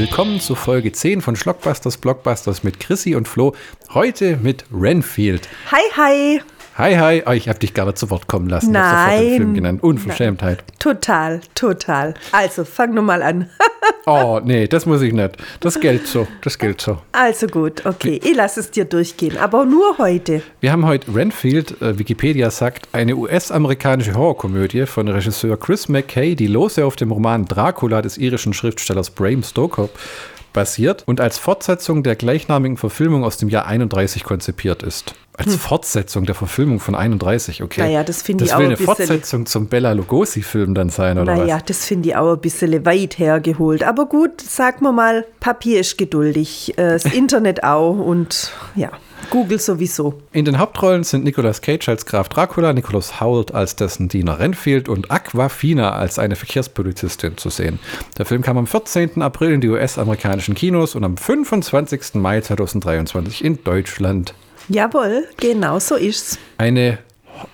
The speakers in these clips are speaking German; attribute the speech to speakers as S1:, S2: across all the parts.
S1: willkommen zu Folge 10 von Schlockbusters Blockbusters mit Chrissy und Flo. Heute mit Renfield.
S2: Hi, hi.
S1: Hi, hi. Oh, ich habe dich gerade zu Wort kommen lassen.
S2: Nein.
S1: Ich den Film genannt. Unverschämtheit.
S2: Total, total. Also, fang nur mal an.
S1: Oh, nee, das muss ich nicht. Das gilt so. Das gilt so.
S2: Also gut, okay. Ich lasse es dir durchgehen, aber nur heute.
S1: Wir haben heute Renfield, äh, Wikipedia sagt, eine US-amerikanische Horrorkomödie von Regisseur Chris McKay, die lose auf dem Roman Dracula des irischen Schriftstellers Bram Stoker basiert und als Fortsetzung der gleichnamigen Verfilmung aus dem Jahr 31 konzipiert ist. Als Fortsetzung der Verfilmung von 31, okay.
S2: Naja, das finde ich
S1: Das
S2: auch
S1: will
S2: ein
S1: eine Fortsetzung zum Bella Lugosi-Film dann sein, oder
S2: Naja,
S1: was?
S2: das finde ich auch ein bisschen weit hergeholt. Aber gut, sag mal mal, Papier ist geduldig, äh, das Internet auch und ja, Google sowieso.
S1: In den Hauptrollen sind Nicolas Cage als Graf Dracula, Nicholas Hoult als dessen Diener Renfield und Aquafina als eine Verkehrspolizistin zu sehen. Der Film kam am 14. April in die US-amerikanischen Kinos und am 25. Mai 2023 in Deutschland.
S2: Jawohl, genau so ist's.
S1: Eine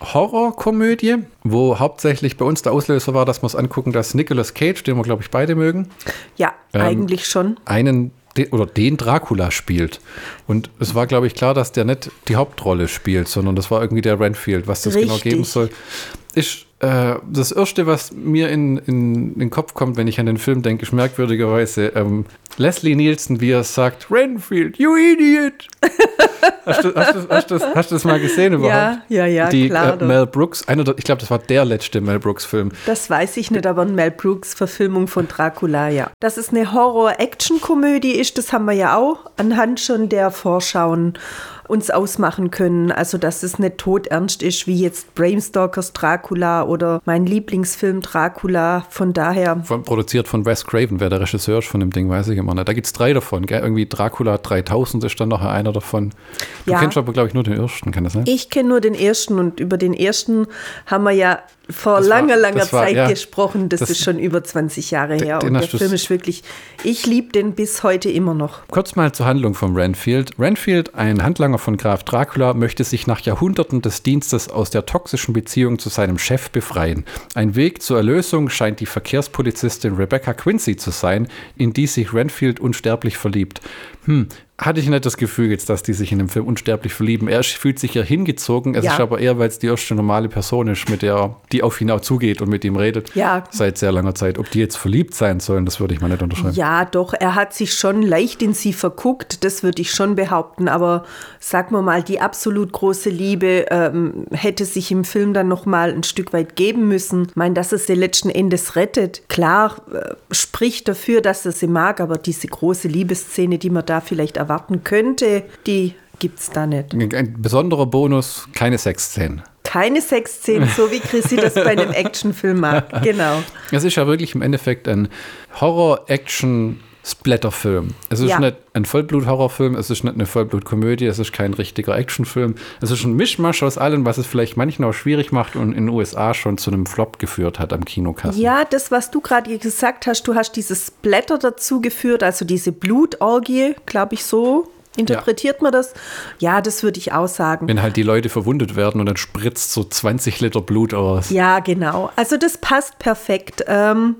S1: Horrorkomödie, wo hauptsächlich bei uns der Auslöser war, dass wir uns angucken, dass Nicolas Cage, den wir glaube ich beide mögen,
S2: Ja,
S1: Ähm,
S2: eigentlich schon.
S1: einen de- oder den Dracula spielt. Und es war, glaube ich, klar, dass der nicht die Hauptrolle spielt, sondern das war irgendwie der Renfield. Was das genau
S2: Richtig.
S1: geben soll, ist äh, das Erste, was mir in, in den Kopf kommt, wenn ich an den Film denke, ist merkwürdigerweise ähm, Leslie Nielsen, wie er sagt, Renfield, you idiot! hast, du, hast, du, hast, du, das- hast du das mal gesehen überhaupt?
S2: Ja, ja, ja,
S1: Die
S2: klar,
S1: äh. Mel Brooks, einer der, ich glaube, das war der letzte Mel Brooks-Film.
S2: Das weiß ich nicht, aber ein Mel Brooks Verfilmung von Dracula, ja. Dass es eine Horror-Action-Komödie ist, das haben wir ja auch anhand schon der Vorschauen uns ausmachen können. Also, dass es nicht todernst ist, wie jetzt Bram Stokers Dracula oder mein Lieblingsfilm Dracula. Von daher,
S1: Von, produziert von Wes Craven, wer der Regisseur ist von dem Ding, weiß ich immer nicht. Da gibt es drei davon, gell? Irgendwie Dracula 3000 ist dann nachher einer davon. Du
S2: Ja.
S1: kennst aber, glaube ich, nur den ersten, kann das sein?
S2: ich kenne nur den ersten und über den ersten haben wir ja vor
S1: Das war-
S2: langer, langer
S1: war-
S2: Zeit
S1: ja.
S2: gesprochen. Das,
S1: Das-
S2: ist schon über 20 Jahre her.
S1: den
S2: Und der Film ist wirklich, ich liebe den bis heute immer noch.
S1: Kurz mal zur Handlung von Renfield. Renfield, ein Handlanger von Graf Dracula, möchte sich nach Jahrhunderten des Dienstes aus der toxischen Beziehung zu seinem Chef befreien. Ein Weg zur Erlösung scheint die Verkehrspolizistin Rebecca Quincy zu sein, in die sich Renfield unsterblich verliebt. Hm, hatte ich nicht das Gefühl jetzt, dass die sich in dem Film unsterblich verlieben. Er fühlt sich ja hingezogen, es
S2: Ja.
S1: ist aber eher, weil es die erste normale Person ist, mit der die auf ihn auch zugeht und mit ihm redet.
S2: Ja.
S1: Seit sehr langer Zeit. Ob die jetzt verliebt sein sollen, das würde ich mal nicht unterschreiben.
S2: Ja, doch, er hat sich schon leicht in sie verguckt, das würde ich schon behaupten, aber sagen wir mal, die absolut große Liebe ähm, hätte sich im Film dann noch mal ein Stück weit geben müssen. Ich meine, dass er sie letzten Endes rettet, klar, äh, spricht dafür, dass er sie mag, aber diese große Liebesszene, die man da vielleicht erwarten könnte, die gibt's da nicht.
S1: Ein besonderer Bonus, keine Sexszenen.
S2: Keine Sexszenen, so wie Chrissy das bei einem Actionfilm mag. Genau.
S1: Es ist ja wirklich im Endeffekt ein Horror-Action-Splatter-Film. Es ist
S2: Ja.
S1: nicht ein Vollblut-Horrorfilm, es ist nicht eine Vollblut-Komödie, es ist kein richtiger Actionfilm. Es ist ein Mischmasch aus allem, was es vielleicht manchmal auch schwierig macht und in den USA schon zu einem Flop geführt hat am Kinokassen.
S2: Ja, das, was du gerade gesagt hast, du hast dieses Blätter dazu geführt, also diese Blutorgie, glaube ich, so interpretiert man das. Ja, das würde ich auch sagen.
S1: Wenn halt die Leute verwundet werden und dann spritzt so 20 Liter Blut aus.
S2: Ja, genau. Also das passt perfekt. Ähm,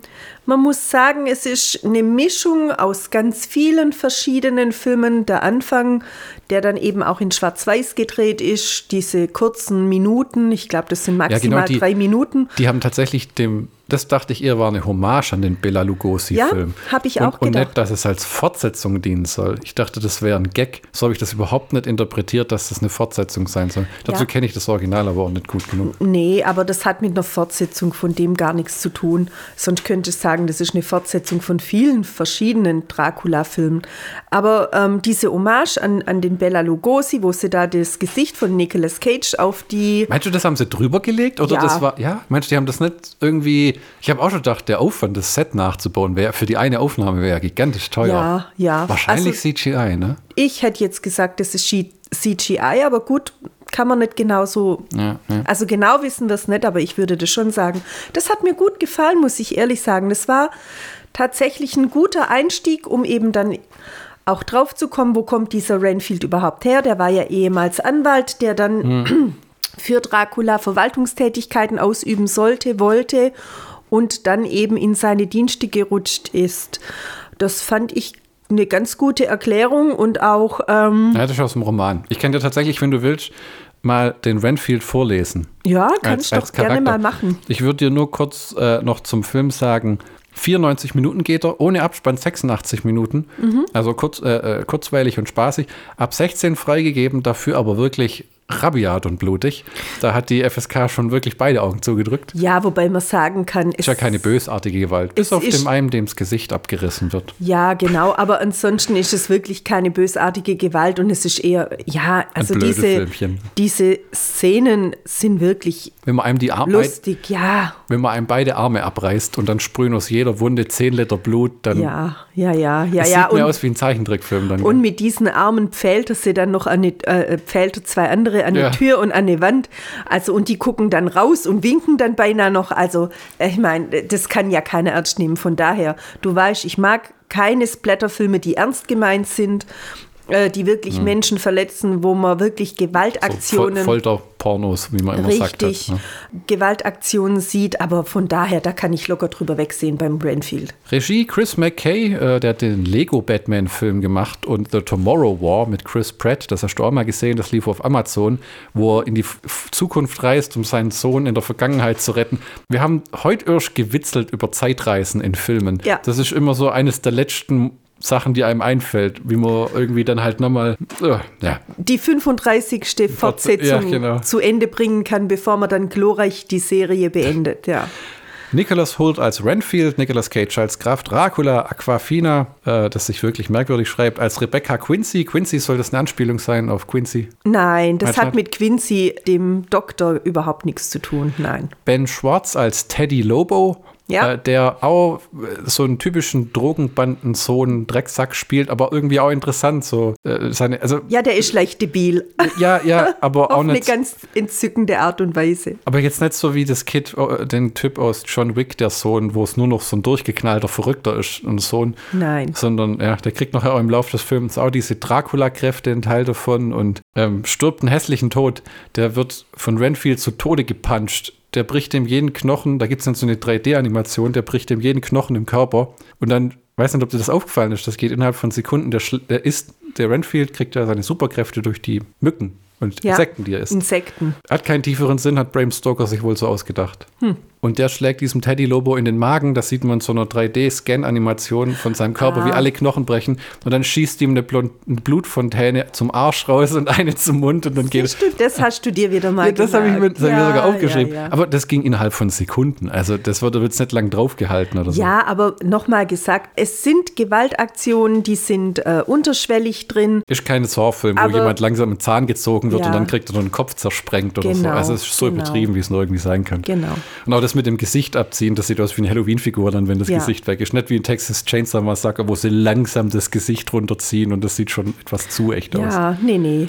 S2: man muss sagen, es ist eine Mischung aus ganz vielen verschiedenen Filmen. Der Anfang, der dann eben auch in Schwarz-Weiß gedreht ist, diese kurzen Minuten, ich glaube, das sind
S1: Ja,
S2: maximal
S1: genau, die-
S2: drei Minuten.
S1: Die haben tatsächlich dem, das dachte ich eher war eine Hommage an den Bela Lugosi-Film.
S2: Ja, hab ich
S1: und,
S2: auch
S1: Und
S2: gedacht.
S1: nicht, dass es als Fortsetzung dienen soll. Ich dachte, das wäre ein Gag. So habe ich das überhaupt nicht interpretiert, dass das eine Fortsetzung sein soll. Dazu
S2: Ja.
S1: kenne ich das Original aber auch nicht gut genug.
S2: Nee, aber das hat mit einer Fortsetzung von dem gar nichts zu tun. Sonst könnte ich sagen, das ist eine Fortsetzung von vielen verschiedenen Dracula-Filmen. Aber ähm, diese Hommage an, an den Bela Lugosi, wo sie da das Gesicht von Nicolas Cage auf die
S1: Meinst du, das haben sie drüber gelegt? Oder
S2: Ja.
S1: das war, ja? Meinst du, die haben das nicht irgendwie, ich habe auch schon gedacht, der Aufwand, das Set nachzubauen, wäre für die eine Aufnahme wäre ja gigantisch teuer.
S2: Ja, ja.
S1: Wahrscheinlich
S2: Also-
S1: CGI, ne?
S2: Ich hätte jetzt gesagt, das ist CGI, aber gut, kann man nicht genau so.
S1: Ja, ja.
S2: Also genau wissen wir es nicht, aber ich würde das schon sagen. Das hat mir gut gefallen, muss ich ehrlich sagen. Das war tatsächlich ein guter Einstieg, um eben dann auch drauf zu kommen, wo kommt dieser Renfield überhaupt her. Der war ja ehemals Anwalt, der dann für Dracula Verwaltungstätigkeiten ausüben sollte, wollte und dann eben in seine Dienste gerutscht ist. Das fand ich eine ganz gute Erklärung und auch. Ähm,
S1: ja, das ist aus dem Roman. Ich kann dir tatsächlich, wenn du willst, mal den Renfield vorlesen.
S2: Ja, kannst du doch gerne mal machen.
S1: Ich würde dir nur kurz äh, noch zum Film sagen, 94 Minuten geht er, ohne Abspann 86 Minuten. Mhm. Also kurz, äh, äh, kurzweilig und spaßig. Ab 16 freigegeben, dafür aber wirklich rabiat und blutig. Da hat die FSK schon wirklich beide Augen zugedrückt.
S2: Ja, wobei man sagen kann,
S1: es ist ja keine bösartige Gewalt, bis auf dem einen, dem das Gesicht abgerissen wird.
S2: Ja, genau, aber ansonsten ist es wirklich keine bösartige Gewalt und es ist eher, ja, also diese, diese Szenen sind wirklich
S1: wenn man einem die Arme
S2: lustig, ja.
S1: Wenn man einem beide Arme abreißt und dann sprühen aus jeder Wunde 10 Liter Blut, dann
S2: ja, ja, ja, ja,
S1: das
S2: ja.
S1: sieht mir aus wie ein Zeichentrickfilm dann.
S2: Und mit diesen Armen pfählt er sie dann noch an die, äh, pfählt er zwei andere andere an ja. die Tür und an die Wand. Also, und die gucken dann raus und winken dann beinahe noch. Also, ich meine, das kann ja keiner ernst nehmen. Von daher, du weißt, ich mag keine Splatterfilme, die ernst gemeint sind äh, die wirklich mhm. Menschen verletzen, wo man wirklich Gewaltaktionen. So,
S1: Folterpornos, wie man immer
S2: richtig,
S1: sagt.
S2: Ne? Gewaltaktionen sieht, aber von daher, da kann ich locker drüber wegsehen beim Brainfield.
S1: Regie Chris McKay, äh, der hat den Lego Batman-Film gemacht und The Tomorrow War mit Chris Pratt, das hast du auch mal gesehen, das lief auf Amazon, wo er in die F Zukunft reist, um seinen Sohn in der Vergangenheit zu retten. Wir haben heute erst gewitzelt über Zeitreisen in Filmen. Ja. Das ist immer so eines der letzten Sachen, die einem einfällt, wie man irgendwie dann halt nochmal, uh, ja.
S2: Die 35. Fortsetzung ja, genau. zu Ende bringen kann, bevor man dann glorreich die Serie beendet, ja.
S1: Nicholas Holt als Renfield, Nicholas Cage als Graf Dracula, Aquafina, äh, das sich wirklich merkwürdig schreibt, als Rebecca Quincy. Quincy soll das eine Anspielung sein auf Quincy?
S2: Nein, das hat mit Quincy, dem Doktor, überhaupt nichts zu tun. Nein.
S1: Ben Schwartz als Teddy Lobo, ja. Äh, der auch äh, so einen typischen Drogenbanden, so einen Drecksack spielt, aber irgendwie auch interessant. So, äh, seine, also,
S2: ja, der ist leicht debil.
S1: Ja, ja, aber auch nicht.
S2: Auf eine ganz entzückende Art und Weise.
S1: Aber jetzt nicht so wie das Kid, äh, den Typ aus John Wick, der Sohn, wo es nur noch so ein durchgeknallter Verrückter ist, ein Sohn.
S2: Nein.
S1: Sondern, ja, der kriegt nachher auch im Laufe des Films auch diese Dracula-Kräfte, ein Teil davon und ähm, stirbt einen hässlichen Tod. Der wird von Renfield zu Tode gepuncht der bricht dem jeden Knochen, da gibt es dann so eine 3D-Animation, der bricht dem jeden Knochen im Körper und dann, weiß nicht, ob dir das aufgefallen ist, das geht innerhalb von Sekunden, der, der ist, der Renfield kriegt ja seine Superkräfte durch die Mücken und ja, Insekten, die er isst.
S2: Insekten.
S1: Hat keinen tieferen Sinn, hat Bram Stoker sich wohl so ausgedacht. Hm. Und der schlägt diesem Teddy Lobo in den Magen. Das sieht man in so einer 3D-Scan-Animation von seinem Körper, ah. wie alle Knochen brechen. Und dann schießt ihm eine, Blutfontäne zum Arsch raus und eine zum Mund. Und dann geht
S2: das, das hast du dir wieder mal
S1: ja, Das habe ich, mir, das ja, hab ich mir sogar aufgeschrieben. Ja, aber das ging innerhalb von Sekunden. Also das wurde jetzt nicht lang draufgehalten oder so.
S2: Ja, aber nochmal gesagt, es sind Gewaltaktionen, die sind äh, unterschwellig drin.
S1: Ist keine Saw-Film, wo jemand langsam einen Zahn gezogen wird und dann kriegt er einen Kopf zersprengt oder genau, so. Also es ist so genau. übertrieben, wie es nur irgendwie sein kann.
S2: Genau.
S1: Und auch das mit dem Gesicht abziehen, das sieht aus wie eine Halloween-Figur dann, wenn das ja. Gesicht weg ist. Nicht wie ein Texas Chainsaw Massacre, wo sie langsam das Gesicht runterziehen und das sieht schon etwas zu echt
S2: ja,
S1: aus.
S2: Ja, nee, nee.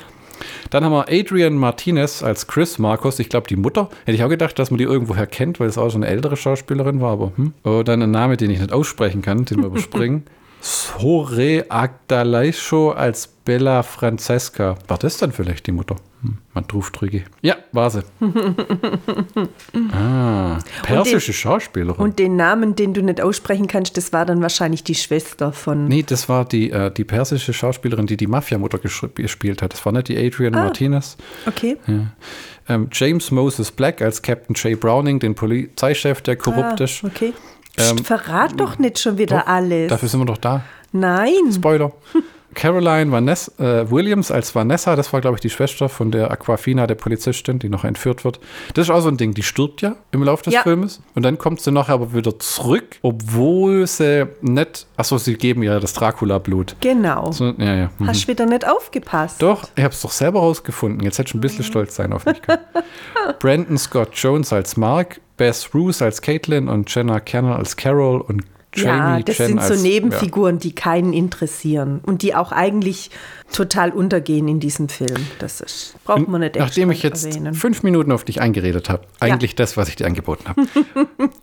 S1: Dann haben wir Adrian Martinez als Chris Marcos, ich glaube die Mutter. Hätte ich auch gedacht, dass man die irgendwoher kennt, weil es auch schon eine ältere Schauspielerin war, aber hm. Oh, dann ein Name, den ich nicht aussprechen kann, den wir überspringen. Sore Agdalaisho als Bella Francesca. War das dann vielleicht die Mutter? Hm, man drücke. Ja, war sie. ah, persische den, Schauspielerin.
S2: Und den Namen, den du nicht aussprechen kannst, das war dann wahrscheinlich die Schwester von.
S1: Nee, das war die, äh, die persische Schauspielerin, die die Mafia-Mutter gespielt hat. Das war nicht die Adrian ah, Martinez.
S2: Okay.
S1: Ja. Ähm, James Moses Black als Captain Jay Browning, den Polizeichef, der korrupt ah, ist.
S2: Okay. Ähm, Verrat doch nicht schon wieder
S1: doch,
S2: alles.
S1: Dafür sind wir doch da.
S2: Nein.
S1: Spoiler. Caroline Vanessa, äh, Williams als Vanessa, das war, glaube ich, die Schwester von der Aquafina, der Polizistin, die noch entführt wird. Das ist auch so ein Ding, die stirbt ja im Laufe des ja. Filmes. Und dann kommt sie nachher aber wieder zurück, obwohl sie nicht. Achso, sie geben ihr das Dracula-Blut.
S2: Genau.
S1: So, ja, ja.
S2: Mhm. Hast wieder nicht aufgepasst.
S1: Doch, ich habe es doch selber rausgefunden. Jetzt hätte ich ein bisschen mhm. stolz sein auf mich. Brandon Scott Jones als Mark, Bess Roos als Caitlin und Jenna Kerner als Carol und
S2: Jamie ja, das Chen sind so als, Nebenfiguren, ja. die keinen interessieren und die auch eigentlich total untergehen in diesem Film. Das ist, braucht man nicht
S1: Nachdem ich jetzt erwähnen. fünf Minuten auf dich eingeredet habe, eigentlich ja. das, was ich dir angeboten habe.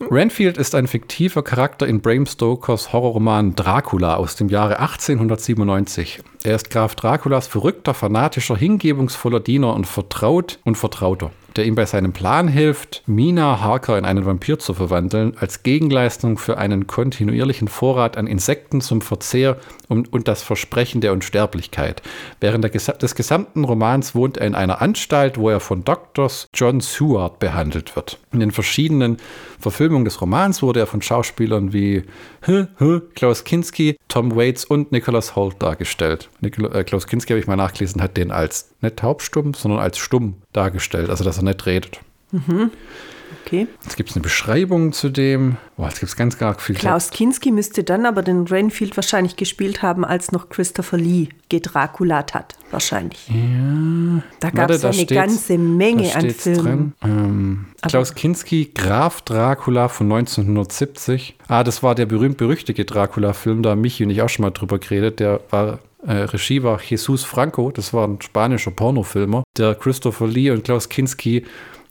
S1: Renfield ist ein fiktiver Charakter in Bram Stokers Horrorroman Dracula aus dem Jahre 1897. Er ist Graf Draculas verrückter, fanatischer, hingebungsvoller Diener und vertraut und Vertrauter. Der ihm bei seinem Plan hilft, Mina Harker in einen Vampir zu verwandeln, als Gegenleistung für einen kontinuierlichen Vorrat an Insekten zum Verzehr und, und das Versprechen der Unsterblichkeit. Während der, des gesamten Romans wohnt er in einer Anstalt, wo er von Dr. John Seward behandelt wird. In den verschiedenen Verfilmungen des Romans wurde er von Schauspielern wie Klaus Kinski, Tom Waits und Nicholas Holt dargestellt. Nikol äh, Klaus Kinski, habe ich mal nachgelesen, hat den als nicht taubstumm, sondern als stumm dargestellt, also dass er nicht redet. Mhm.
S2: Okay.
S1: Jetzt gibt es eine Beschreibung zu dem. Boah, jetzt gibt es ganz gar viel.
S2: Klaus Kinski müsste dann aber den Rainfield wahrscheinlich gespielt haben, als noch Christopher Lee gedrakulat hat. Wahrscheinlich.
S1: Ja.
S2: Da gab es eine ganze Menge an Filmen.
S1: Ähm, Klaus Kinski, Graf Dracula von 1970. Ah, das war der berühmt-berüchtigte Dracula-Film, da Michi und ich auch schon mal drüber geredet. Der war äh, Regie war Jesus Franco, das war ein spanischer Pornofilmer, der Christopher Lee und Klaus Kinski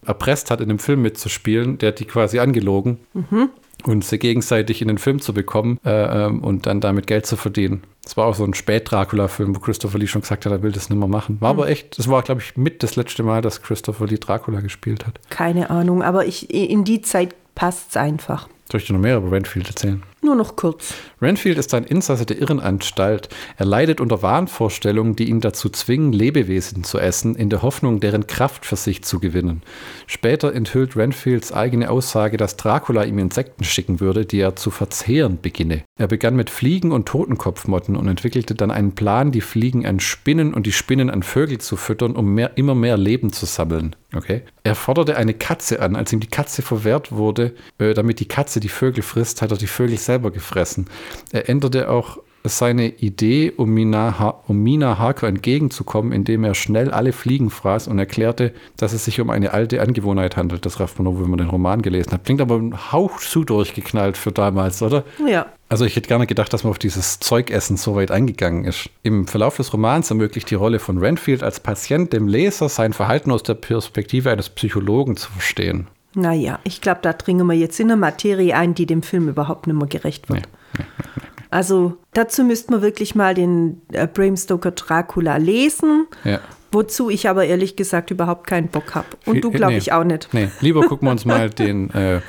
S1: erpresst hat, in dem Film mitzuspielen. Der hat die quasi angelogen. Mhm. Und sie gegenseitig in den Film zu bekommen äh, ähm, und dann damit Geld zu verdienen. Das war auch so ein Spät-Dracula-Film, wo Christopher Lee schon gesagt hat, er will das nicht mehr machen. War mhm. aber echt, das war, glaube ich, mit das letzte Mal, dass Christopher Lee Dracula gespielt hat.
S2: Keine Ahnung, aber ich, in die Zeit passt es einfach.
S1: Soll ich dir noch mehr über Renfield erzählen?
S2: Nur noch kurz.
S1: Renfield ist ein Insasse der Irrenanstalt. Er leidet unter Wahnvorstellungen, die ihn dazu zwingen, Lebewesen zu essen, in der Hoffnung, deren Kraft für sich zu gewinnen. Später enthüllt Renfields eigene Aussage, dass Dracula ihm Insekten schicken würde, die er zu verzehren beginne. Er begann mit Fliegen und Totenkopfmotten und entwickelte dann einen Plan, die Fliegen an Spinnen und die Spinnen an Vögel zu füttern, um mehr, immer mehr Leben zu sammeln. Okay. Er forderte eine Katze an. Als ihm die Katze verwehrt wurde, äh, damit die Katze die Vögel frisst, hat er die Vögel selber gefressen. Er änderte auch seine Idee, um Mina, um Mina Harker entgegenzukommen, indem er schnell alle Fliegen fraß und erklärte, dass es sich um eine alte Angewohnheit handelt. Das rafft man nur, wenn man den Roman gelesen hat. Klingt aber ein Hauch zu durchgeknallt für damals, oder?
S2: Ja.
S1: Also ich hätte gerne gedacht, dass man auf dieses Zeugessen so weit eingegangen ist. Im Verlauf des Romans ermöglicht die Rolle von Renfield als Patient dem Leser sein Verhalten aus der Perspektive eines Psychologen zu verstehen.
S2: Naja, ich glaube, da dringen wir jetzt in eine Materie ein, die dem Film überhaupt nicht mehr gerecht wird. Nee, nee, nee, also dazu müsste man wirklich mal den äh, Bram Stoker Dracula lesen. Ja. Wozu ich aber ehrlich gesagt überhaupt keinen Bock habe. Und du, glaube ich, auch nicht.
S1: Nee, lieber gucken wir uns mal den. Äh,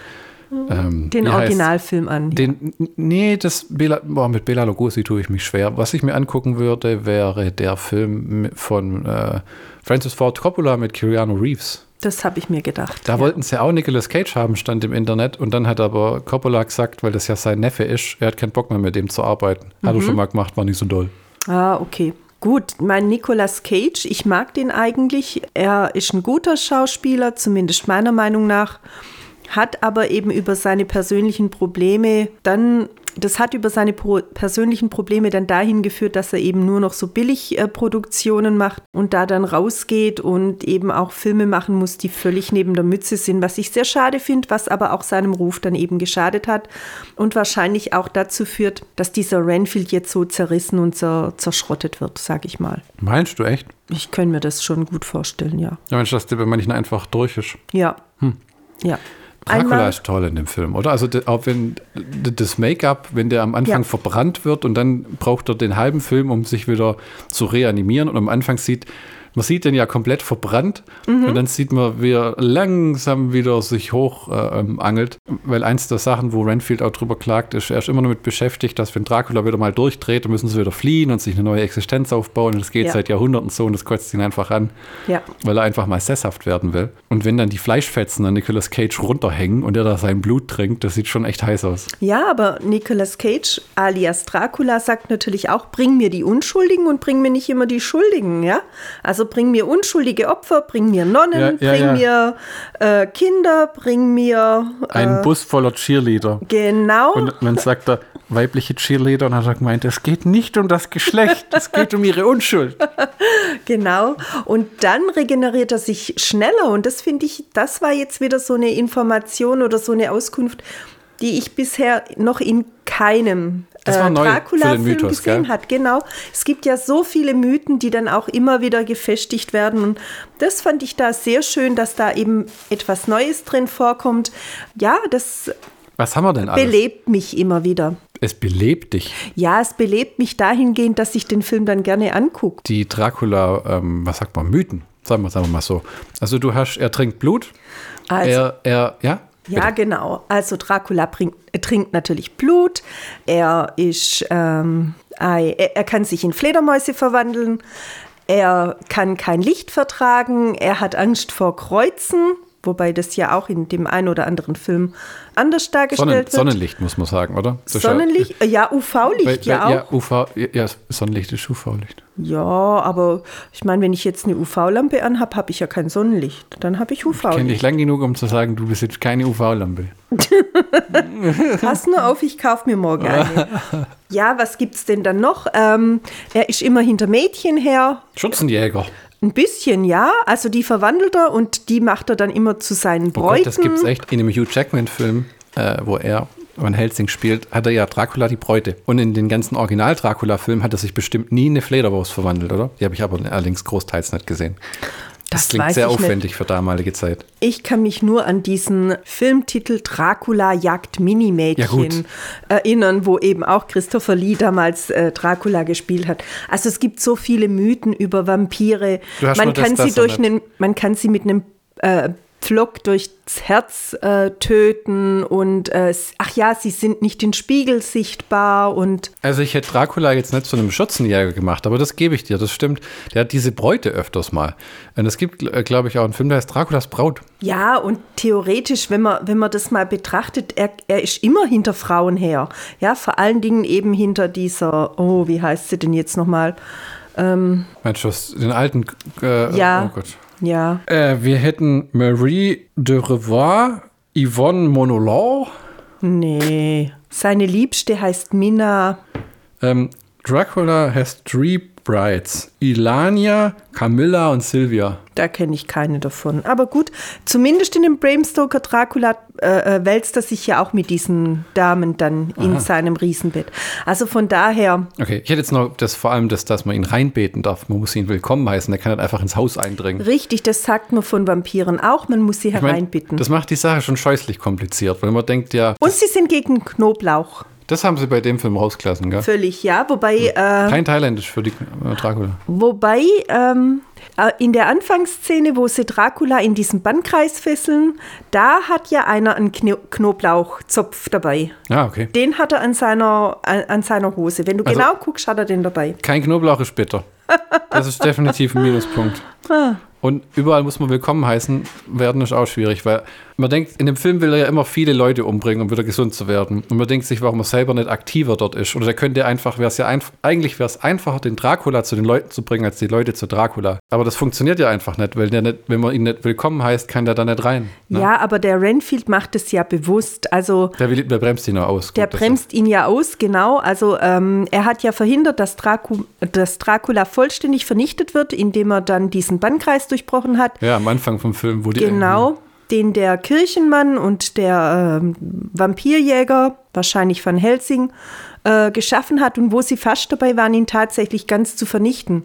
S2: ähm, den Originalfilm an.
S1: Den. Nee, das Bela, boah, mit Bela Lugosi tue ich mich schwer. Was ich mir angucken würde, wäre der Film von äh, Francis Ford Coppola mit Keanu Reeves.
S2: Das habe ich mir gedacht.
S1: Da ja. wollten sie auch Nicolas Cage haben, stand im Internet. Und dann hat aber Coppola gesagt, weil das ja sein Neffe ist, er hat keinen Bock mehr mit dem zu arbeiten. Mhm. Hat er mhm. schon mal gemacht, war nicht so doll.
S2: Ah, okay. Gut, mein Nicolas Cage, ich mag den eigentlich. Er ist ein guter Schauspieler, zumindest meiner Meinung nach hat aber eben über seine persönlichen Probleme dann das hat über seine persönlichen Probleme dann dahin geführt, dass er eben nur noch so Billigproduktionen macht und da dann rausgeht und eben auch Filme machen muss, die völlig neben der Mütze sind, was ich sehr schade finde, was aber auch seinem Ruf dann eben geschadet hat und wahrscheinlich auch dazu führt, dass dieser Renfield jetzt so zerrissen und zerschrottet wird, sag ich mal.
S1: Meinst du echt?
S2: Ich kann mir das schon gut vorstellen, ja.
S1: Ja, Mensch, dass der bei manchen einfach durch ist.
S2: Ja. Hm. Ja.
S1: Dracula ist toll in dem Film, oder? Also auch wenn das Make-up, wenn der am Anfang ja. verbrannt wird und dann braucht er den halben Film, um sich wieder zu reanimieren und am Anfang sieht, man sieht den ja komplett verbrannt mhm. und dann sieht man, wie er langsam wieder sich hoch äh, ähm, angelt. Weil eins der Sachen, wo Renfield auch drüber klagt, ist, er ist immer damit beschäftigt, dass wenn Dracula wieder mal durchdreht, dann müssen sie wieder fliehen und sich eine neue Existenz aufbauen. Und das geht ja. seit Jahrhunderten so und das kotzt ihn einfach an,
S2: ja.
S1: weil er einfach mal sesshaft werden will. Und wenn dann die Fleischfetzen an Nicolas Cage runterhängen und er da sein Blut trinkt, das sieht schon echt heiß aus.
S2: Ja, aber Nicolas Cage alias Dracula sagt natürlich auch, bring mir die Unschuldigen und bring mir nicht immer die Schuldigen, ja? Also bring mir unschuldige Opfer, bring mir Nonnen, ja, ja, bring ja. mir äh, Kinder, bring mir.
S1: Äh, Ein Bus voller Cheerleader.
S2: Genau.
S1: Und dann sagt er, weibliche Cheerleader, und hat er gemeint, es geht nicht um das Geschlecht, es geht um ihre Unschuld.
S2: genau. Und dann regeneriert er sich schneller. Und das finde ich, das war jetzt wieder so eine Information oder so eine Auskunft, die ich bisher noch in keinem äh, Dracula-Film gesehen gell? hat. Genau. Es gibt ja so viele Mythen, die dann auch immer wieder gefestigt werden. Und das fand ich da sehr schön, dass da eben etwas Neues drin vorkommt. Ja, das
S1: was haben wir denn alles?
S2: Belebt mich immer wieder.
S1: Es belebt dich?
S2: Ja, es belebt mich dahingehend, dass ich den Film dann gerne angucke.
S1: Die Dracula, ähm, was sagt man, Mythen? Sagen wir, sagen wir mal so. Also du hast, er trinkt Blut.
S2: Also,
S1: er, er, ja?
S2: Ja,
S1: Bitte.
S2: genau. Also Dracula bringt, er trinkt natürlich Blut. Er ist, ähm, ei- er, er kann sich in Fledermäuse verwandeln. Er kann kein Licht vertragen. Er hat Angst vor Kreuzen, wobei das ja auch in dem einen oder anderen Film anders
S1: Sonnen,
S2: dargestellt wird.
S1: Sonnenlicht muss man sagen, oder? Ja-
S2: Sonnenlicht, ja, UV-Licht ja auch.
S1: ja, UV, ja, Sonnenlicht ist UV-Licht.
S2: Ja, aber ich meine, wenn ich jetzt eine UV-Lampe anhabe, habe ich ja kein Sonnenlicht. Dann habe ich
S1: Ich kenne
S2: UV-Licht.
S1: dich lang genug, um zu sagen, du besitzt keine UV-Lampe.
S2: Pass nur auf, ich kaufe mir morgen eine. Ja, was gibt's denn dann noch? Ähm, er ist immer hinter Mädchen her.
S1: Schutzenjäger.
S2: Ein bisschen, ja. Also die verwandelt er und die macht er dann immer zu seinen
S1: Oh
S2: Bräuten.
S1: Gott, das gibt's echt. In dem Hugh Jackman-Film, äh, wo er Van Helsing spielt, hat er ja Dracula die Bräute. Und in den ganzen Original-Dracula-Filmen hat er sich bestimmt nie in eine Fledermaus verwandelt, oder? Die habe ich aber allerdings großteils nicht gesehen. Das,
S2: Das
S1: klingt sehr
S2: ich nicht.
S1: aufwendig für damalige Zeit.
S2: Ich kann mich nur an diesen Filmtitel Dracula jagt
S1: Ja,
S2: Minimädchen
S1: gut.
S2: erinnern, wo eben auch Christopher Lee damals äh, Dracula gespielt hat. Also es gibt so viele Mythen über Vampire. Man
S1: nur das-
S2: kann
S1: das
S2: sie
S1: so
S2: durch
S1: nicht.
S2: einen, man kann sie mit einem äh, Pflock durchs Herz äh, töten und äh, ach ja, sie sind nicht in Spiegel sichtbar und
S1: Also ich hätte Dracula jetzt nicht zu einem Schürzenjäger gemacht, aber das gebe ich dir, das stimmt. Der hat diese Bräute öfters mal. Und es gibt, glaube ich, auch einen Film, der heißt Draculas Braut.
S2: Ja, und theoretisch, wenn man, wenn man das mal betrachtet, er, er ist immer hinter Frauen her. Ja, vor allen Dingen eben hinter dieser, oh, wie heißt sie denn jetzt nochmal?
S1: Meinst du, den alten... Äh,
S2: Ja.
S1: Oh Gott.
S2: Ja,
S1: Äh, wir hätten Marie de Revoir, Yvonne Monolord,
S2: nee. Seine Liebste heißt Minna.
S1: ähm, Dracula has three brides. Ilania, Camilla und Sylvia.
S2: Da kenne ich keine davon. Aber gut, zumindest in dem Bram Stoker Dracula äh, äh, wälzt er sich ja auch mit diesen Damen dann in seinem Riesenbett. Also von daher,
S1: Okay, ich hätte jetzt noch das vor allem, das, dass man ihn reinbeten darf. Man muss ihn willkommen heißen. Der kann halt einfach ins Haus eindringen.
S2: richtig, das sagt man von Vampiren auch, man muss sie
S1: Ich mein,
S2: hereinbitten.
S1: das macht die Sache schon scheußlich kompliziert, weil man denkt ja,
S2: Und sie sind gegen Knoblauch.
S1: Das haben sie bei dem Film rausgelassen, gell?
S2: Völlig, ja. Wobei, äh,
S1: Kein Thailändisch für die äh, Dracula.
S2: wobei ähm, äh, in der Anfangsszene, wo sie Dracula in diesem Bannkreis fesseln, da hat ja einer einen Kno Knoblauchzopf dabei.
S1: Ah, okay.
S2: Den hat er an seiner, an, an seiner Hose. Wenn du
S1: Also-
S2: genau guckst, hat er den dabei.
S1: Kein Knoblauch ist bitter. Das ist definitiv ein Minuspunkt. Und überall muss man willkommen heißen werden, ist auch schwierig, weil man denkt, in dem Film will er ja immer viele Leute umbringen, um wieder gesund zu werden. Und man denkt sich, warum er selber nicht aktiver dort ist. Oder der könnte einfach, wäre es ja einf eigentlich wäre es einfacher, den Dracula zu den Leuten zu bringen, als die Leute zu Dracula. Aber das funktioniert ja einfach nicht, weil der nicht, wenn man ihn nicht willkommen heißt, kann der da nicht rein. Ne?
S2: Ja, aber der Renfield macht es ja bewusst. Also
S1: Der, will, der bremst ihn auch aus.
S2: Der
S1: Gut, das
S2: bremst ihn ja aus, genau. Also ähm, er hat ja verhindert, dass, Dracu dass Dracula vollständig vernichtet wird, indem er dann diesen Bannkreis durchbrochen hat.
S1: ist- Ja, am Anfang vom Film, wo die.
S2: Genau, den der Kirchenmann und der ähm, Vampirjäger, wahrscheinlich Van Helsing, äh, geschaffen hat und wo sie fast dabei waren, ihn tatsächlich ganz zu vernichten.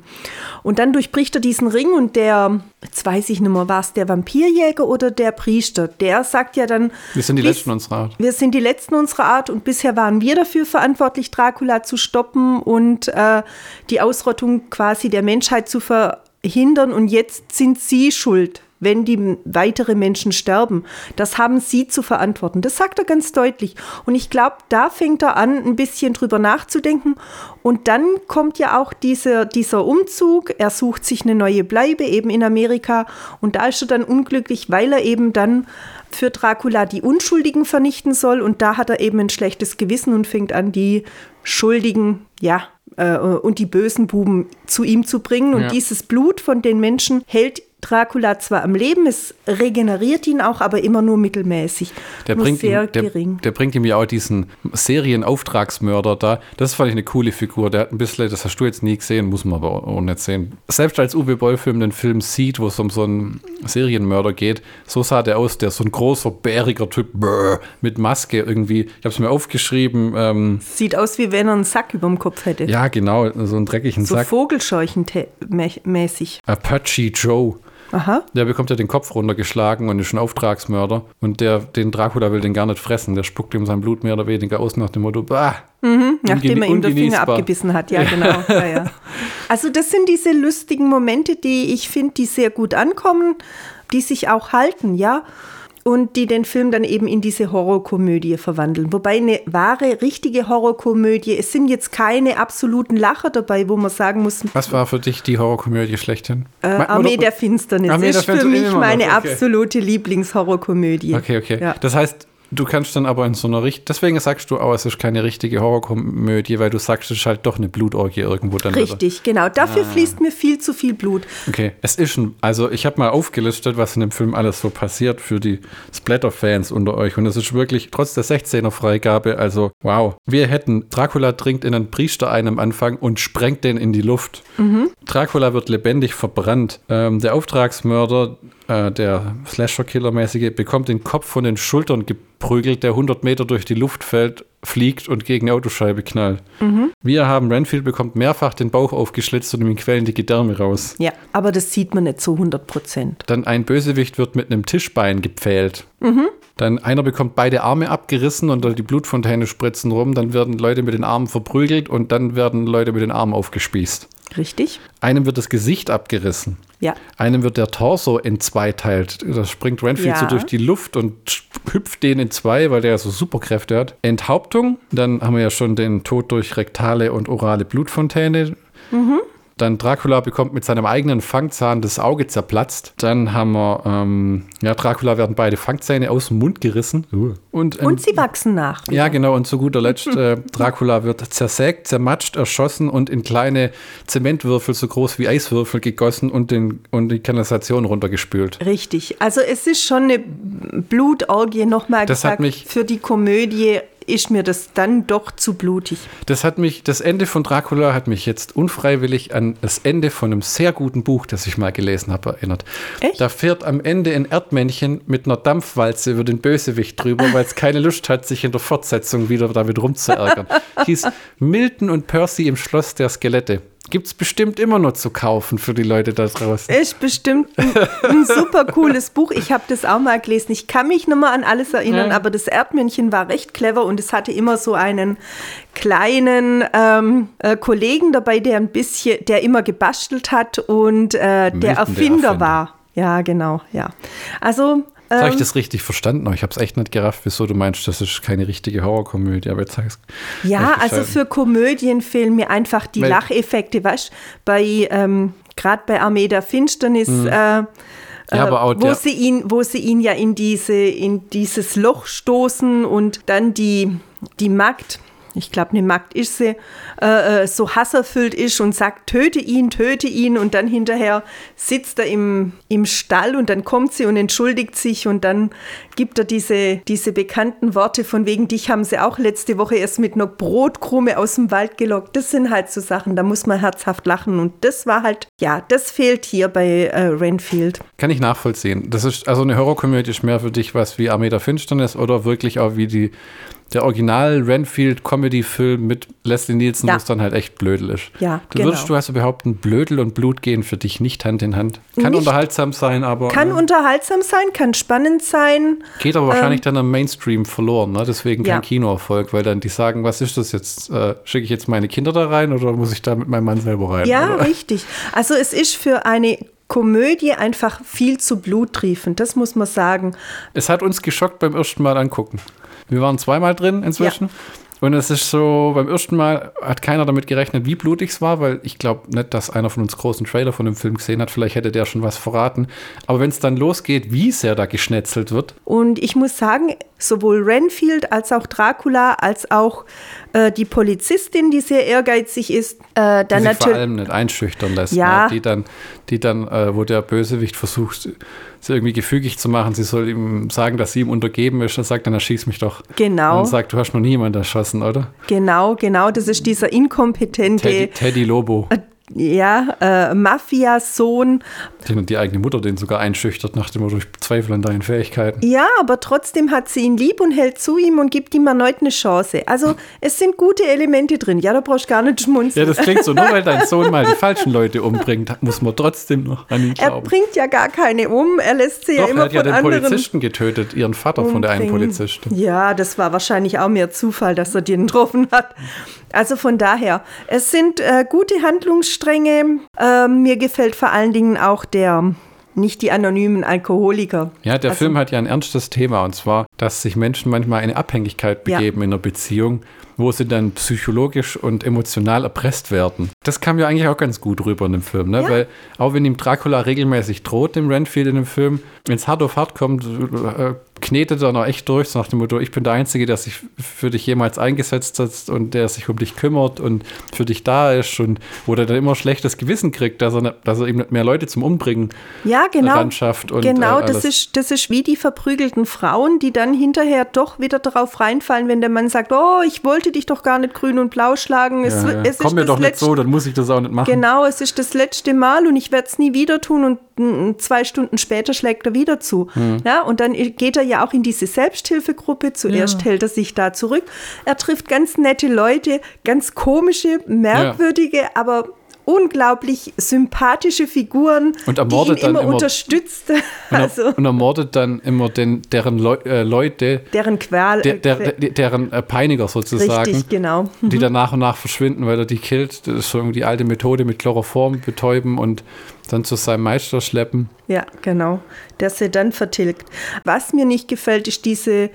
S2: Und dann durchbricht er diesen Ring und der, jetzt weiß ich nicht mehr, war es der Vampirjäger oder der Priester, der sagt ja dann,
S1: Wir sind die
S2: bis-
S1: Letzten unserer Art.
S2: wir sind die Letzten unserer Art und bisher waren wir dafür verantwortlich, Dracula zu stoppen und äh, die Ausrottung quasi der Menschheit zu verhindern. Und jetzt sind sie schuld, wenn die weitere Menschen sterben. Das haben sie zu verantworten. Das sagt er ganz deutlich. Und ich glaube, da fängt er an, ein bisschen drüber nachzudenken. Und dann kommt ja auch dieser, dieser Umzug. Er sucht sich eine neue Bleibe eben in Amerika. Und da ist er dann unglücklich, weil er eben dann für Dracula die Unschuldigen vernichten soll. Und da hat er eben ein schlechtes Gewissen und fängt an, die Schuldigen, ja, äh, und die bösen Buben zu ihm zu bringen. Und
S1: Ja.
S2: dieses Blut von den Menschen hält Dracula zwar am Leben, es regeneriert ihn auch, aber immer nur mittelmäßig.
S1: Der
S2: nur
S1: bringt,
S2: sehr
S1: ihm, der,
S2: gering.
S1: der bringt ihm ja auch diesen Serienauftragsmörder da. Das fand ich eine coole Figur. Der hat ein bisschen, das hast du jetzt nie gesehen, muss man aber auch nicht sehen. Selbst als Uwe Boll-Film den Film sieht, wo es um so einen Serienmörder geht, so sah der aus, der ist so ein großer, bäriger Typ brr, mit Maske irgendwie. Ich habe es mir aufgeschrieben. Ähm,
S2: Sieht aus, wie wenn er einen Sack über dem Kopf hätte.
S1: ja, genau, so einen dreckigen
S2: so
S1: Sack.
S2: Vogelscheuchen-mäßig.
S1: Apache Joe.
S2: Aha.
S1: Der bekommt ja den Kopf runtergeschlagen und ist ein Auftragsmörder. Und der, den Dracula will den gar nicht fressen. Der spuckt ihm sein Blut mehr oder weniger aus nach dem Motto, bah,
S2: Nachdem er ihm den Finger abgebissen hat, ja, genau. Ja, ja. Also das sind diese lustigen Momente, die ich finde, die sehr gut ankommen, die sich auch halten, ja. Und die den Film dann eben in diese Horrorkomödie verwandeln. Wobei eine wahre, richtige Horrorkomödie, es sind jetzt keine absoluten Lacher dabei, wo man sagen muss,
S1: Was war für dich die Horrorkomödie schlechthin?
S2: äh, Armee der Finsternis
S1: Armee der
S2: ist für
S1: Finsternis
S2: mich meine
S1: okay.
S2: absolute Lieblingshorrorkomödie.
S1: Okay, okay.
S2: Ja.
S1: Das heißt, du kannst dann aber in so einer Richt deswegen sagst du auch, es ist keine richtige Horrorkomödie, weil du sagst, es ist halt doch eine Blutorgie irgendwo dann wieder.
S2: Richtig, genau. Dafür
S1: Ah.
S2: fließt mir viel zu viel Blut.
S1: Okay, es ist ein, also ich habe mal aufgelistet, was in dem Film alles so passiert für die Splatter-Fans unter euch und es ist wirklich trotz der 16er Freigabe, also wow. Wir hätten, Dracula dringt in einen Priester ein am Anfang und sprengt den in die Luft. Dracula wird lebendig verbrannt. Ähm, der Auftragsmörder, äh, der Slasher-Killer-mäßige, bekommt den Kopf von den Schultern geprügelt, der 100 Meter durch die Luft fällt, fliegt und gegen eine Autoscheibe knallt. Wir haben, Renfield bekommt mehrfach den Bauch aufgeschlitzt und ihm quellen die Gedärme raus.
S2: Ja, aber das sieht man nicht zu 100 Prozent.
S1: Dann ein Bösewicht wird mit einem Tischbein gepfählt. Dann einer bekommt beide Arme abgerissen und die Blutfontäne spritzen rum. Dann werden Leute mit den Armen verprügelt und dann werden Leute mit den Armen aufgespießt.
S2: Richtig?
S1: Einem wird das Gesicht abgerissen.
S2: Ja.
S1: Einem wird der Torso in zwei teilt. Da springt Renfield
S2: Ja.
S1: so durch die Luft und hüpft den in zwei, weil der so Superkräfte hat. Enthauptung. Dann haben wir ja schon den Tod durch rektale und orale Blutfontäne. Dann Dracula bekommt mit seinem eigenen Fangzahn das Auge zerplatzt. Dann haben wir, ähm, ja, Dracula werden beide Fangzähne aus dem Mund gerissen. Und, ähm,
S2: Und sie wachsen nach.
S1: ja, genau. Und zu guter Letzt, äh, Dracula wird zersägt, zermatscht, erschossen und in kleine Zementwürfel so groß wie Eiswürfel gegossen und, den, und die Kanalisation runtergespült.
S2: Richtig. Also es ist schon eine Blutorgie, nochmal
S1: Das hat
S2: gesagt.
S1: mich-
S2: für die Komödie ist mir das dann doch zu blutig.
S1: Das hat mich, das Ende von Dracula hat mich jetzt unfreiwillig an das Ende von einem sehr guten Buch, das ich mal gelesen habe, erinnert.
S2: Echt?
S1: Da fährt am Ende ein Erdmännchen mit einer Dampfwalze über den Bösewicht drüber, weil es keine Lust hat, sich in der Fortsetzung wieder damit rumzuärgern. Hieß Milton und Percy im Schloss der Skelette. Gibt es bestimmt immer noch zu kaufen für die Leute da draußen.
S2: Ist bestimmt ein, ein super cooles Buch. Ich habe das auch mal gelesen. Ich kann mich nicht mehr an alles erinnern,
S1: Ja.
S2: aber das Erdmännchen war recht clever und es hatte immer so einen kleinen ähm, äh, Kollegen dabei, der ein bisschen, der immer gebastelt hat und äh, der
S1: Milton, der
S2: Erfinder
S1: Erfinder.
S2: war. Ja, genau, ja. Also
S1: Jetzt habe ich
S2: ähm,
S1: das richtig verstanden, aber ich habe es echt nicht gerafft, wieso du meinst, das ist keine richtige Horrorkomödie. Aber jetzt sagst
S2: Ja, also für Komödien fehlen mir einfach die
S1: Weil-
S2: Lacheffekte, weißt bei ähm, gerade bei Armee der Finsternis, äh,
S1: Mhm. Ja, aber auch
S2: wo
S1: der-
S2: sie ihn, wo sie ihn ja in diese, in dieses Loch stoßen und dann die, die Magd, ich glaube, eine Magd ist sie, äh, äh, so hasserfüllt ist und sagt, töte ihn, töte ihn und dann hinterher sitzt er im, im Stall und dann kommt sie und entschuldigt sich und dann gibt er diese, diese bekannten Worte von wegen, dich haben sie auch letzte Woche erst mit einer Brotkrume aus dem Wald gelockt. Das sind halt so Sachen, da muss man herzhaft lachen und das war halt, ja, das fehlt hier bei äh, Renfield.
S1: Kann ich nachvollziehen. Das ist also eine Horrorkomödie ist mehr für dich was wie Armee der Finsternis oder wirklich auch wie die der Original Renfield Comedy Film mit Leslie Nielsen,
S2: Ja.
S1: es dann halt echt blödel ist.
S2: Ja,
S1: du
S2: genau.
S1: Würdest du also behaupten, Blödel und Blut gehen für dich nicht Hand in Hand? Kann
S2: Nicht-
S1: unterhaltsam sein, aber
S2: Kann
S1: äh,
S2: unterhaltsam sein, kann spannend sein.
S1: geht aber wahrscheinlich dann am Mainstream verloren, ne? Deswegen kein
S2: Ja.
S1: Kinoerfolg, weil dann die sagen, was ist das jetzt? Äh, Schicke ich jetzt meine Kinder da rein oder muss ich da mit meinem Mann selber rein?
S2: Ja,
S1: oder?
S2: richtig. Also es ist für eine Komödie einfach viel zu bluttriefend, das muss man sagen.
S1: Es hat uns geschockt beim ersten Mal angucken. Wir waren zweimal drin inzwischen. Und es ist so, beim ersten Mal hat keiner damit gerechnet, wie blutig es war, weil ich glaube nicht, dass einer von uns großen Trailer von dem Film gesehen hat. Vielleicht hätte der schon was verraten. Aber wenn es dann losgeht, wie sehr da geschnetzelt wird,
S2: Und ich muss sagen, sowohl Renfield als auch Dracula, als auch äh, die Polizistin, die sehr ehrgeizig ist, äh,
S1: die
S2: dann
S1: sich vor
S2: natürlich.
S1: allem nicht einschüchtern lässt.
S2: Ja.
S1: Ne? Die dann, die dann äh, wo der Bösewicht versucht, sie irgendwie gefügig zu machen, sie soll ihm sagen, dass sie ihm untergeben ist, dann sagt dann, erschieß mich doch.
S2: Genau.
S1: Und sagt, du hast noch niemand erschossen, oder?
S2: Genau, genau, das ist dieser inkompetente.
S1: Teddy, Teddy Lobo.
S2: Ja, äh, Mafia-Sohn.
S1: Den die eigene Mutter den sogar einschüchtert, nach dem Motto, ich zweifle an deinen Fähigkeiten.
S2: Ja, aber trotzdem hat sie ihn lieb und hält zu ihm und gibt ihm erneut eine Chance. Also es sind gute Elemente drin. Ja, da brauchst du gar nicht schmunzeln.
S1: Ja, das klingt so, nur weil dein Sohn mal die falschen Leute umbringt, muss man trotzdem noch an ihn glauben.
S2: Er bringt ja gar keine um, er lässt sie
S1: Doch,
S2: ja immer
S1: er hat ja den Polizisten getötet, ihren Vater von der einen
S2: umbringen.
S1: Polizistin.
S2: Ja, das war wahrscheinlich auch mehr Zufall, dass er den getroffen hat. Also von daher, es sind äh, gute Handlungsstränge. Ähm, mir gefällt vor allen Dingen auch der, nicht die anonymen Alkoholiker.
S1: Ja, der
S2: Also-
S1: Film hat ja ein ernstes Thema und zwar, dass sich Menschen manchmal eine Abhängigkeit
S2: Ja.
S1: begeben in einer Beziehung, wo sie dann psychologisch und emotional erpresst werden. Das kam ja eigentlich auch ganz gut rüber in dem Film, ne?
S2: Ja.
S1: weil auch wenn ihm Dracula regelmäßig droht, dem Renfield in dem Film, wenn es hart auf hart kommt, knetet er noch echt durch, so nach dem Motto, ich bin der Einzige, der sich für dich jemals eingesetzt hat und der sich um dich kümmert und für dich da ist und wo der dann immer schlechtes Gewissen kriegt, dass er, nicht- dass er nicht mehr Leute zum Umbringen
S2: Ja, genau.
S1: Landschaft und
S2: genau,
S1: äh,
S2: das ist, das ist wie die verprügelten Frauen, die dann hinterher doch wieder darauf reinfallen, wenn der Mann sagt, oh, ich wollte dich doch gar nicht grün und blau schlagen. Es,
S1: Ja, ja.
S2: es
S1: Komm
S2: ist
S1: mir doch nicht so, dann muss ich das auch nicht machen.
S2: Genau, es ist das letzte Mal und ich werde es nie wieder tun und zwei Stunden später schlägt er wieder zu.
S1: Hm.
S2: Ja, und dann geht er ja auch in diese Selbsthilfegruppe. Zuerst hält er sich da zurück. Er trifft ganz nette Leute, ganz komische, merkwürdige, aber unglaublich sympathische Figuren,
S1: Und
S2: die ihn
S1: ermordet dann
S2: immer,
S1: immer-
S2: unterstützt.
S1: Und, er,
S2: Also
S1: und ermordet dann immer den, deren Leu äh, Leute,
S2: deren Qual.
S1: der, der,
S2: äh,
S1: der, deren äh, Peiniger sozusagen,
S2: richtig, genau.
S1: die dann nach und nach verschwinden, weil er die killt. Das ist so irgendwie die alte Methode mit Chloroform betäuben und dann zu seinem Meister schleppen.
S2: Ja, genau. Der sie dann vertilgt. Was mir nicht gefällt, ist diese,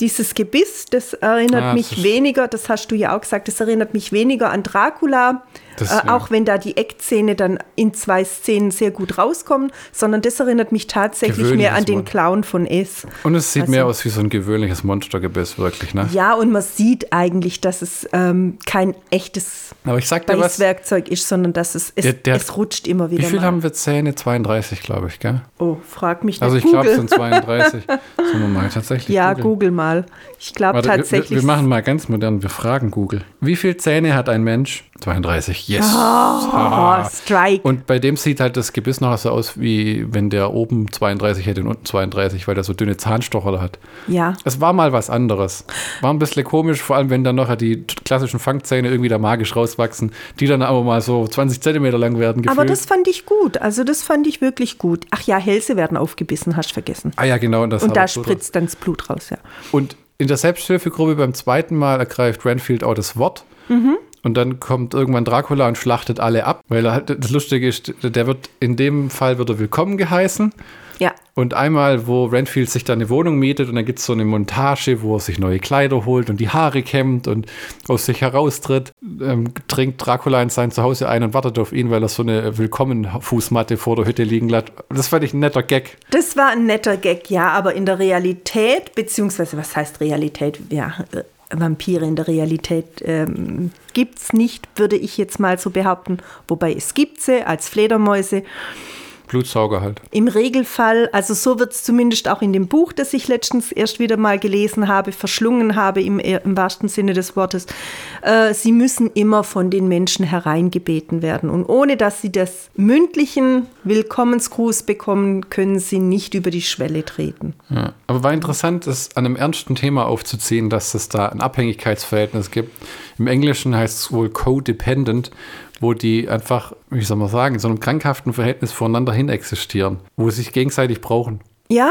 S2: dieses Gebiss. Das erinnert
S1: Ah, das
S2: mich
S1: ist-
S2: weniger, das hast du ja auch gesagt, das erinnert mich weniger an Dracula.
S1: Das,
S2: äh. Auch wenn da die Eckzähne dann in zwei Szenen sehr gut rauskommen, sondern das erinnert mich tatsächlich mehr an den. Clown von S.
S1: Und es sieht
S2: Also-
S1: mehr aus wie so ein gewöhnliches Monstergebiss, wirklich, ne?
S2: Ja, und man sieht eigentlich, dass es ähm, kein echtes
S1: Aber ich sag dir was,
S2: Beißwerkzeug ist, sondern dass es, es,
S1: Der- der-
S2: es rutscht immer wieder
S1: wie viel
S2: mal.
S1: haben wir Zähne? 32, glaube ich, gell?
S2: oh, frag mich nicht.
S1: Also ich glaube, es sind 32. Sollen wir mal tatsächlich
S2: Ja,
S1: googeln?
S2: Google mal. Ich glaube tatsächlich.
S1: Wir, wir machen mal ganz modern, wir fragen Google. Wie viele Zähne hat ein Mensch? 32. Yes. Ah.
S2: Oh, Strike.
S1: Und bei dem sieht halt das Gebiss nachher so aus, wie wenn der oben 32 hätte und unten 32, weil der so dünne Zahnstocher hat.
S2: ja.
S1: Es war mal was anderes. War ein bisschen komisch, vor allem wenn dann nachher die klassischen Fangzähne irgendwie da magisch rauswachsen, die dann aber mal so 20 Zentimeter lang werden gefühlt.
S2: Aber das fand ich gut. Also das fand ich wirklich gut. Ach ja, Hälse werden aufgebissen, hast vergessen.
S1: ah ja, genau. Und,
S2: Und da spritzt dann das Blut raus, ja.
S1: Und in der Selbsthilfegruppe beim zweiten Mal ergreift Renfield auch das Wort.
S2: Mhm.
S1: Und dann kommt irgendwann Dracula und schlachtet alle ab. Weil er, hat- das Lustige ist, der wird in dem Fall wird er willkommen geheißen.
S2: Ja,
S1: Und einmal, wo Renfield sich da eine Wohnung mietet und dann gibt es so eine Montage, wo er sich neue Kleider holt und die Haare kämmt und aus sich heraustritt, ähm, trinkt Dracula in sein Zuhause ein und wartet auf ihn, weil er so eine Willkommen-Fußmatte vor der Hütte liegen lässt. Das fand ich ein netter Gag.
S2: das war ein netter Gag, ja, aber in der Realität, beziehungsweise was heißt Realität? Ja, äh, Vampire in der Realität ähm, gibt es nicht, würde ich jetzt mal so behaupten. Wobei es gibt sie als Fledermäuse.
S1: Blutsauger halt.
S2: Im Regelfall, also so wird es zumindest auch in dem Buch, das ich letztens erst wieder mal gelesen habe, verschlungen habe im, im wahrsten Sinne des Wortes, äh, sie müssen immer von den Menschen hereingebeten werden. Und ohne dass sie das mündlichen Willkommensgruß bekommen, können sie nicht über die Schwelle treten.
S1: Ja. Aber war interessant, es an einem ernsten Thema aufzuziehen, dass es da ein Abhängigkeitsverhältnis gibt. Im Englischen heißt es wohl codependent, wo die einfach, wie soll man sagen, in so einem krankhaften Verhältnis voneinander hin existieren, wo sie sich gegenseitig brauchen.
S2: Ja,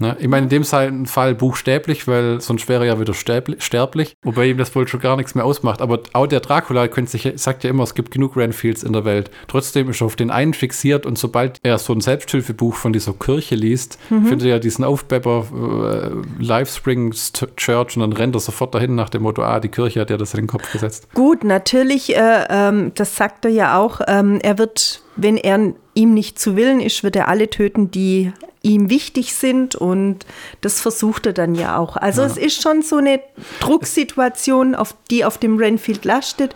S1: Ne? Ich meine, in dem Fall buchstäblich, weil sonst wäre er ja wieder sterblich, wobei ihm das wohl schon gar nichts mehr ausmacht. Aber auch der Dracula könnte sich, sagt ja immer, es gibt genug Renfields in der Welt. Trotzdem ist er auf den einen fixiert und sobald er so ein Selbsthilfebuch von dieser Kirche liest, findet er ja diesen Aufbepper äh, Lifespring Church und dann rennt er sofort dahin nach dem Motto, ah, die Kirche hat ja das in den Kopf gesetzt.
S2: gut, natürlich, äh, ähm, das sagt er ja auch, ähm, er wird, wenn er ihm nicht zu Willen ist, wird er alle töten, die ihm wichtig sind und das versucht er dann ja auch. Also es ist schon so eine Drucksituation, auf die auf dem Renfield lastet.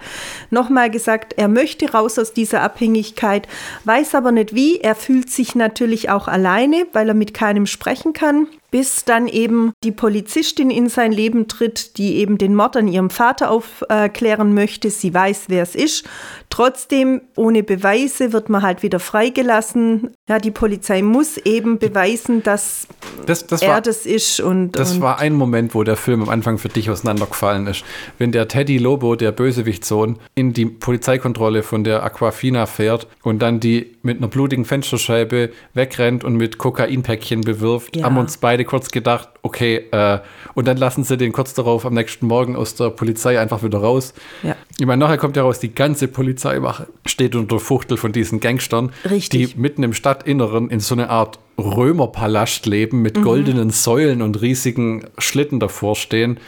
S2: Nochmal gesagt, er möchte raus aus dieser Abhängigkeit, weiß aber nicht wie. Er fühlt sich natürlich auch alleine, weil er mit keinem sprechen kann. Bis dann eben die Polizistin in sein Leben tritt, die eben den Mord an ihrem Vater aufklären möchte. Sie weiß, wer es ist. Trotzdem, ohne Beweise wird man halt wieder freigelassen. Ja, die Polizei muss eben beweisen, dass
S1: Das, das
S2: er
S1: war,
S2: das ist. Und,
S1: das
S2: und
S1: war ein Moment, wo der Film am Anfang für dich auseinandergefallen ist. Wenn der Teddy Lobo, der Bösewichtssohn, in die Polizeikontrolle von der Aquafina fährt und dann die mit einer blutigen Fensterscheibe wegrennt und mit Kokainpäckchen bewirft,
S2: Ja.
S1: haben uns beide kurz gedacht, okay, äh, und dann lassen sie den kurz darauf am nächsten Morgen aus der Polizei einfach wieder raus.
S2: Ja.
S1: Ich meine, nachher kommt ja raus, die ganze Polizeiwache steht unter Fuchtel von diesen Gangstern,
S2: Richtig.
S1: die mitten im Stadtinneren in so eine Art Römerpalast leben mit
S2: Mhm.
S1: goldenen Säulen und riesigen Schlitten davor stehen.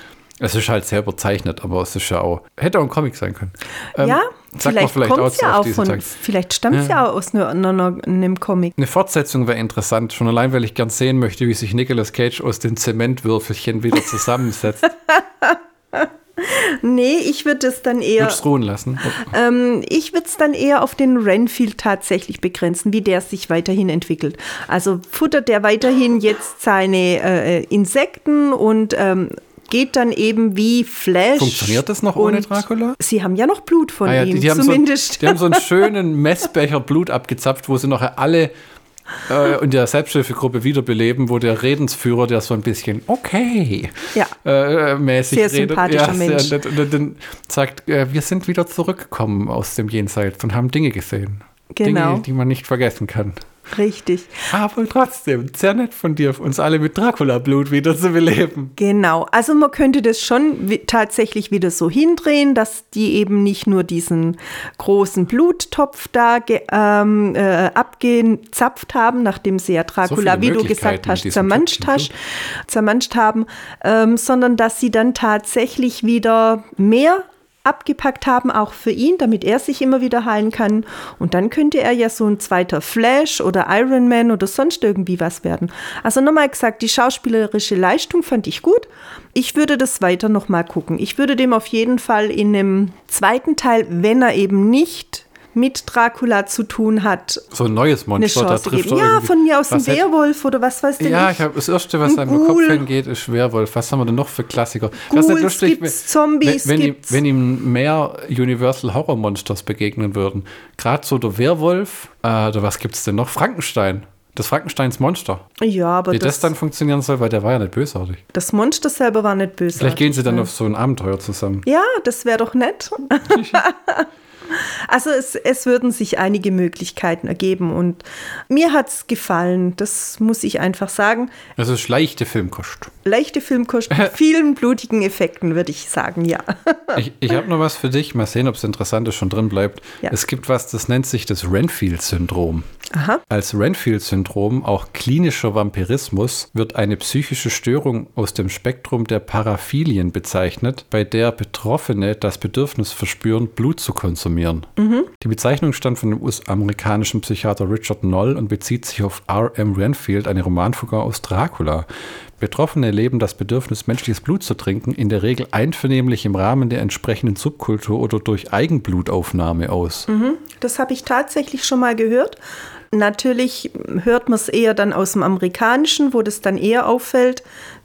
S1: Es ist halt sehr überzeichnet, aber es ist ja auch, hätte auch ein Comic sein können. Ähm,
S2: ja, vielleicht,
S1: vielleicht
S2: kommt es ja auch von, vielleicht stammt es ja. auch aus einer, einer, einem Comic.
S1: Eine Fortsetzung wäre interessant, schon allein, weil ich gern sehen möchte, wie sich Nicolas Cage aus den Zementwürfelchen wieder zusammensetzt.
S2: Nee, ich würde es dann eher,
S1: Würdest ruhen lassen.
S2: ähm, ich würde es dann eher auf den Renfield tatsächlich begrenzen, wie der sich weiterhin entwickelt. Also futtert der weiterhin jetzt seine äh, Insekten und ähm, geht dann eben wie Flash.
S1: Funktioniert das noch ohne Dracula?
S2: Sie haben ja noch Blut von
S1: Ah ja,
S2: ihm,
S1: die, die, haben
S2: zumindest.
S1: So, die haben so einen schönen Messbecher Blut abgezapft, wo sie nachher alle äh, in der Selbsthilfegruppe wiederbeleben, wo der Redensführer, der so ein bisschen okay
S2: Ja.
S1: äh, mäßig
S2: Sehr
S1: redet,
S2: sympathischer
S1: ja, sehr
S2: Mensch.
S1: dann- dann sagt, äh, wir sind wieder zurückgekommen aus dem Jenseits und haben Dinge gesehen.
S2: Genau.
S1: Dinge, die man nicht vergessen kann.
S2: Richtig.
S1: Aber trotzdem, sehr nett von dir, uns alle mit Dracula-Blut wieder zu beleben.
S2: Genau, also man könnte das schon tatsächlich wieder so hindrehen, dass die eben nicht nur diesen großen Bluttopf da ähm, äh, abgezapft haben, nachdem sie ja Dracula,
S1: viele
S2: wie du gesagt hast, zermanscht, hast, zermanscht haben, ähm, sondern dass sie dann tatsächlich wieder mehr abgepackt haben, auch für ihn, damit er sich immer wieder heilen kann. Und dann könnte er ja so ein zweiter Flash oder Iron Man oder sonst irgendwie was werden. Also nochmal gesagt, die schauspielerische Leistung fand ich gut. Ich würde das weiter nochmal gucken. Ich würde dem auf jeden Fall in einem zweiten Teil, wenn er eben nicht mit Dracula zu tun hat,
S1: So ein neues Monster, da trifft
S2: Ja, von mir aus ein Werwolf oder was weiß denn
S1: Ja,
S2: ich.
S1: habe das erste, was
S2: Ein
S1: einem im Kopf hingeht, ist Werwolf. Was haben wir denn noch für Klassiker? Das ist
S2: Ghouls
S1: lustig,
S2: gibt's, Zombies
S1: wenn, wenn, ihm,
S2: gibt's.
S1: wenn ihm mehr Universal Horror Monsters begegnen würden. Gerade so der Werwolf, äh, oder was gibt's denn noch? Frankenstein. Das Frankensteins Monster.
S2: Ja, aber
S1: Wie das,
S2: das,
S1: dann funktionieren soll, weil der war ja nicht bösartig.
S2: das Monster selber war nicht böse.
S1: Vielleicht gehen sie dann auf so ein Abenteuer zusammen.
S2: Ja, das wäre doch nett. also es, es würden sich einige Möglichkeiten ergeben und mir hat es gefallen, das muss ich einfach sagen.
S1: Das ist leichte Filmkost.
S2: Leichte Filmkost mit vielen blutigen Effekten, würde ich sagen, ja.
S1: Ich, ich habe noch was für dich. Mal sehen, ob es interessant ist, schon drin bleibt.
S2: Ja.
S1: Es gibt was, das nennt sich das Renfield-Syndrom.
S2: Aha.
S1: Als Renfield-Syndrom, auch klinischer Vampirismus, wird eine psychische Störung aus dem Spektrum der Paraphilien bezeichnet, bei der Betroffene das Bedürfnis verspüren, Blut zu konsumieren. Die Bezeichnung stammt von dem US-amerikanischen Psychiater Richard Noll und bezieht sich auf R.M. Renfield, eine Romanfigur aus Dracula. Betroffene leben das Bedürfnis, menschliches Blut zu trinken, in der Regel einvernehmlich im Rahmen der entsprechenden Subkultur oder durch Eigenblutaufnahme aus.
S2: Das habe ich tatsächlich schon mal gehört. Natürlich hört man es eher dann aus dem Amerikanischen, wo das dann eher auffällt.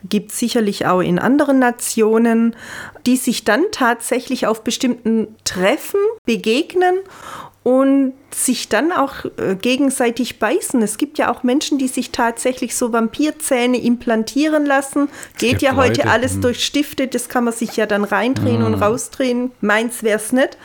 S2: Gibt sicherlich auch in anderen Nationen, die sich dann tatsächlich auf bestimmten Treffen begegnen und sich dann auch äh, gegenseitig beißen. Es gibt ja auch Menschen, die sich tatsächlich so Vampirzähne implantieren lassen. Geht
S1: gibt
S2: ja heute
S1: Leute,
S2: alles
S1: hm.
S2: durch Stifte, das kann man sich ja dann reindrehen und rausdrehen. Meins wär's nicht.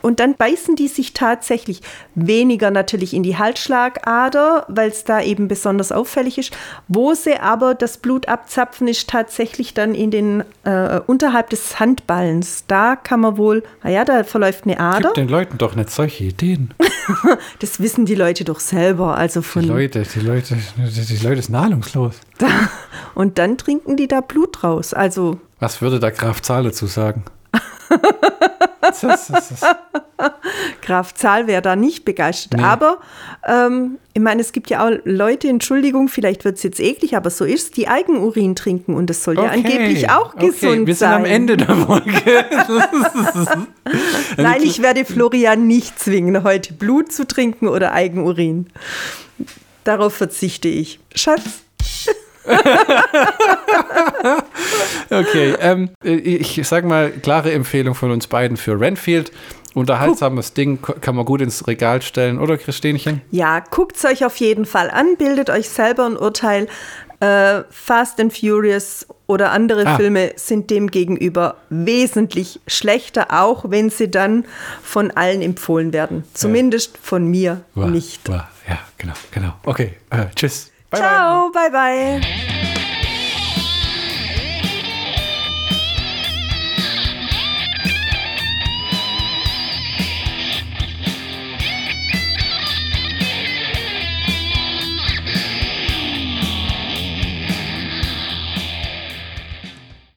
S2: Und dann beißen die sich tatsächlich weniger natürlich in die Halsschlagader, weil es da eben besonders auffällig ist. Wo sie aber das Blut abzapfen, ist tatsächlich dann in den äh, unterhalb des Handballens. Da kann man wohl, naja, da verläuft eine Ader.
S1: Gib den Leuten doch nicht solche Ideen.
S2: Das wissen die Leute doch selber. Also
S1: Die
S2: von
S1: Leute, die Leute, die, die Leute sind ahnungslos.
S2: und dann trinken die da Blut raus. Also
S1: Was würde der Graf Zahl dazu sagen?
S2: Graf Zahl wäre da nicht begeistert.
S1: Nee.
S2: Aber ähm, ich meine, es gibt ja auch Leute, Entschuldigung, vielleicht wird es jetzt eklig, aber so ist die Eigenurin trinken und das soll ja angeblich auch
S1: okay,
S2: gesund
S1: wir sind
S2: sein.
S1: am Ende der Folge.
S2: Nein, ich werde Florian nicht zwingen, heute Blut zu trinken oder Eigenurin. Darauf verzichte ich. Schatz,
S1: okay, ähm, ich sag mal, klare Empfehlung von uns beiden für Renfield. Unterhaltsames Ding kann man gut ins Regal stellen, oder Christinchen?
S2: Ja, guckt es euch auf jeden Fall an, bildet euch selber ein Urteil. Äh, Fast and Furious oder andere ah. Filme sind dem gegenüber wesentlich schlechter, auch wenn sie dann von allen empfohlen werden. Zumindest von mir
S1: war,
S2: nicht.
S1: War. Ja, genau, genau. Okay, äh, tschüss.
S2: Bye, Ciao, bye bye. bye.